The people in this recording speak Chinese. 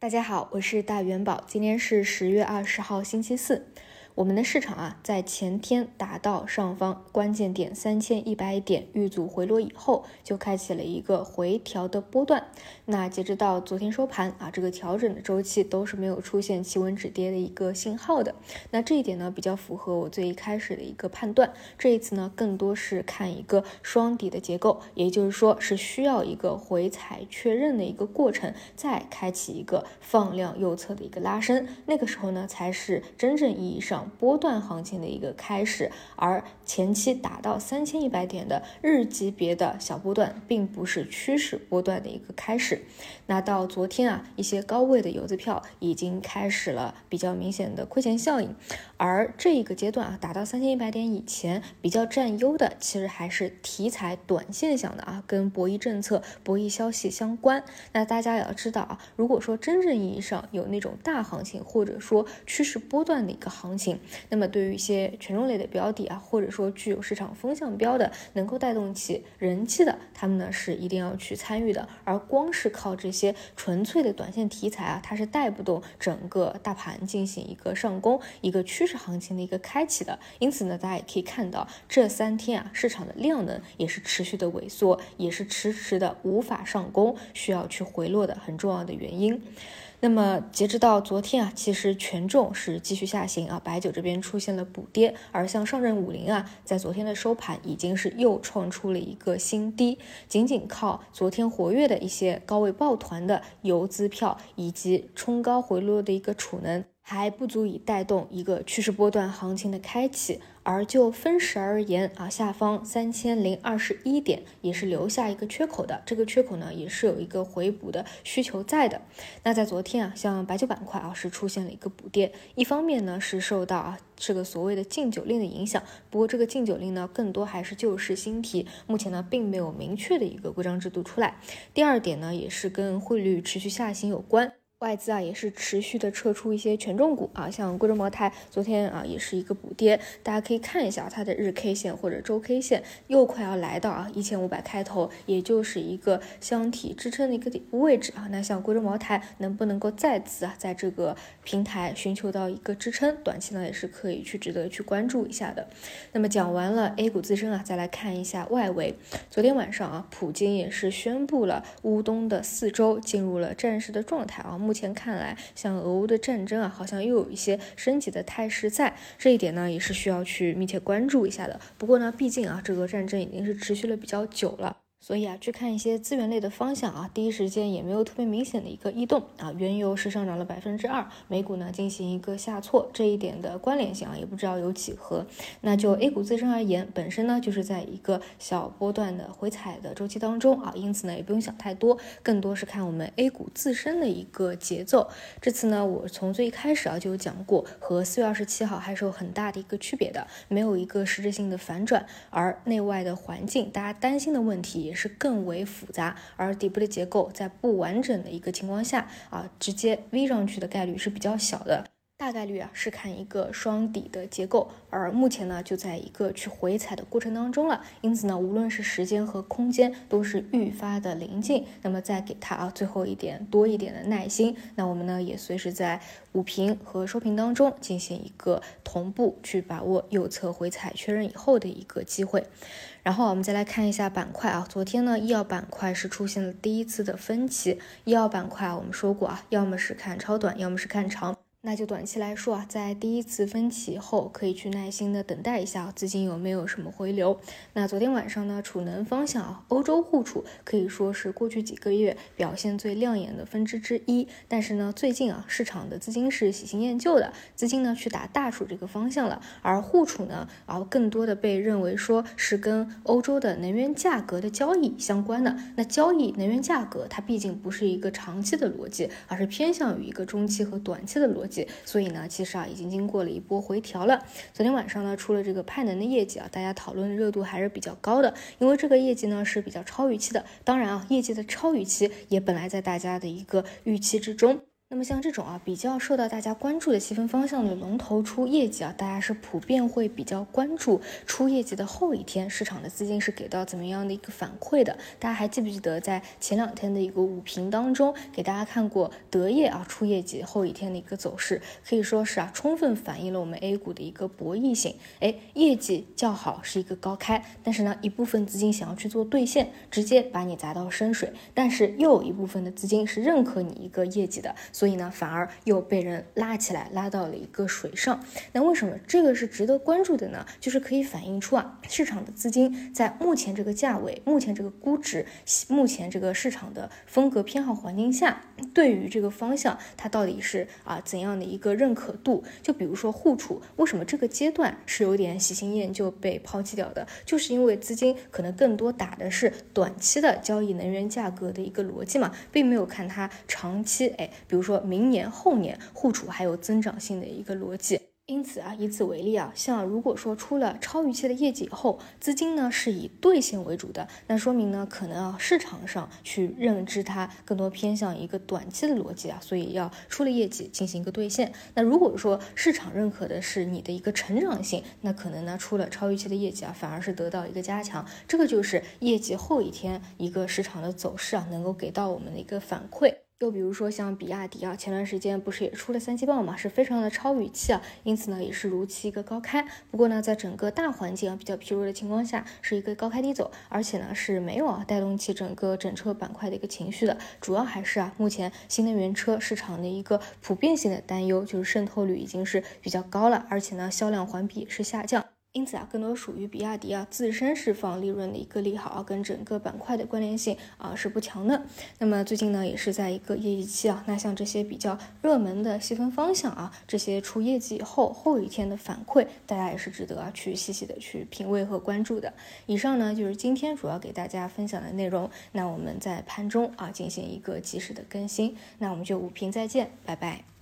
大家好，我是大元宝，今天是十月二十号，星期四。我们的市场啊，在前天达到上方关键点三千一百点遇阻回落以后，就开启了一个回调的波段。那截止到昨天收盘啊，这个调整的周期都是没有出现企稳止跌的一个信号的。那这一点呢，比较符合我最一开始的一个判断。这一次呢，更多是看一个双底的结构，也就是说是需要一个回踩确认的一个过程，再开启一个放量右侧的一个拉升，那个时候呢，才是真正意义上。波段行情的一个开始，而前期达到三千一百点的日级别的小波段，并不是趋势波段的一个开始。那到昨天啊，一些高位的游资票已经开始了比较明显的亏钱效应，而这一个阶段啊，达到三千一百点以前比较占优的，其实还是题材短线向的啊，跟博弈政策、博弈消息相关。那大家也要知道啊，如果说真正意义上有那种大行情，或者说趋势波段的一个行情，那么对于一些权重类的标的啊，或者说说具有市场风向标的，能够带动起人气的，他们呢是一定要去参与的。而光是靠这些纯粹的短线题材啊，它是带不动整个大盘进行一个上攻、一个趋势行情的一个开启的。因此呢，大家也可以看到这三天啊，市场的量能也是持续的萎缩，也是迟迟的无法上攻，需要去回落的很重要的原因。那么截止到昨天啊，其实权重是继续下行啊，白酒这边出现了补跌，而像上证五零啊，在昨天的收盘已经是又创出了一个新低，仅仅靠昨天活跃的一些高位抱团的游资票以及冲高回落的一个储能。还不足以带动一个趋势波段行情的开启，而就分时而言啊，下方三千零二十一点也是留下一个缺口的，这个缺口呢也是有一个回补的需求在的。那在昨天啊，像白酒板块啊是出现了一个补跌，一方面呢是受到啊这个所谓的禁酒令的影响，不过这个禁酒令呢更多还是旧事新提，目前呢并没有明确的一个规章制度出来。第二点呢也是跟汇率持续下行有关。外资啊也是持续的撤出一些权重股啊，像贵州茅台昨天啊也是一个补跌，大家可以看一下它的日 K 线或者周 K 线又快要来到啊一千五百开头，也就是一个箱体支撑的一个底部位置啊。那像贵州茅台能不能够再次啊在这个平台寻求到一个支撑，短期呢也是可以去值得去关注一下的。那么讲完了 A 股自身啊，再来看一下外围，昨天晚上啊普京也是宣布了乌东的四周进入了战时的状态啊。目前看来，像俄乌的战争啊，好像又有一些升级的态势在。这一点呢，也是需要去密切关注一下的。不过呢，毕竟啊，这个战争已经是持续了比较久了。所以啊，去看一些资源类的方向啊，第一时间也没有特别明显的一个异动啊。原油是上涨了百分之二，美股呢进行一个下挫，这一点的关联性啊，也不知道有几何。那就 A 股自身而言，本身呢就是在一个小波段的回踩的周期当中啊，因此呢也不用想太多，更多是看我们 A 股自身的一个节奏。这次呢，我从最一开始啊就有讲过，和四月二十七号还是有很大的一个区别的，没有一个实质性的反转，而内外的环境，大家担心的问题。也是更为复杂，而底部的结构在不完整的一个情况下啊，直接 V 上去的概率是比较小的。大概率啊是看一个双底的结构，而目前呢就在一个去回踩的过程当中了，因此呢无论是时间和空间都是愈发的临近，那么再给它啊最后一点多一点的耐心，那我们呢也随时在午评和收评当中进行一个同步去把握右侧回踩确认以后的一个机会，然后我们再来看一下板块啊，昨天呢医药板块是出现了第一次的分歧，医药板块啊我们说过啊，要么是看超短，要么是看长。那就短期来说啊，在第一次分歧后，可以去耐心的等待一下资金有没有什么回流。那昨天晚上呢，储能方向啊，欧洲互储可以说是过去几个月表现最亮眼的分支之一。但是呢，最近啊，市场的资金是喜新厌旧的，资金呢去打大储这个方向了，而互储呢，啊，更多的被认为说是跟欧洲的能源价格的交易相关的。那交易能源价格，它毕竟不是一个长期的逻辑，而是偏向于一个中期和短期的逻辑。所以呢，其实啊，已经经过了一波回调了。昨天晚上呢，出了这个派能的业绩啊，大家讨论的热度还是比较高的，因为这个业绩呢是比较超预期的。当然啊，业绩的超预期也本来在大家的一个预期之中。那么像这种啊比较受到大家关注的细分方向的龙头出业绩啊，大家是普遍会比较关注出业绩的后一天市场的资金是给到怎么样的一个反馈的？大家还记不记得在前两天的一个午评当中给大家看过德业啊出业绩后一天的一个走势，可以说是啊充分反映了我们 A 股的一个博弈性。哎，业绩较好是一个高开，但是呢一部分资金想要去做兑现，直接把你砸到深水，但是又有一部分的资金是认可你一个业绩的。所以呢，反而又被人拉起来，拉到了一个水上。那为什么这个是值得关注的呢？就是可以反映出啊，市场的资金在目前这个价位、目前这个估值、目前这个市场的风格偏好环境下，对于这个方向，它到底是啊怎样的一个认可度？就比如说沪储，为什么这个阶段是有点喜新厌旧被抛弃掉的？就是因为资金可能更多打的是短期的交易能源价格的一个逻辑嘛，并没有看它长期，哎，比如说。说明年后年互储还有增长性的一个逻辑，因此啊，以此为例啊，像如果说出了超预期的业绩以后，资金呢是以兑现为主的，那说明呢可能啊市场上去认知它更多偏向一个短期的逻辑啊，所以要出了业绩进行一个兑现。那如果说市场认可的是你的一个成长性，那可能呢出了超预期的业绩啊，反而是得到一个加强。这个就是业绩后一天一个市场的走势啊，能够给到我们的一个反馈。又比如说像比亚迪啊，前段时间不是也出了三季报嘛，是非常的超预期啊，因此呢也是如期一个高开。不过呢，在整个大环境啊比较疲弱的情况下，是一个高开低走，而且呢是没有啊带动起整个整车板块的一个情绪的，主要还是啊目前新能源车市场的一个普遍性的担忧，就是渗透率已经是比较高了，而且呢销量环比也是下降。因此啊，更多属于比亚迪啊自身释放利润的一个利好啊，跟整个板块的关联性啊是不强的。那么最近呢，也是在一个业绩期啊，那像这些比较热门的细分方向啊，这些出业绩以后后一天的反馈，大家也是值得啊去细细的去品味和关注的。以上呢就是今天主要给大家分享的内容。那我们在盘中啊进行一个及时的更新。那我们就午评再见，拜拜。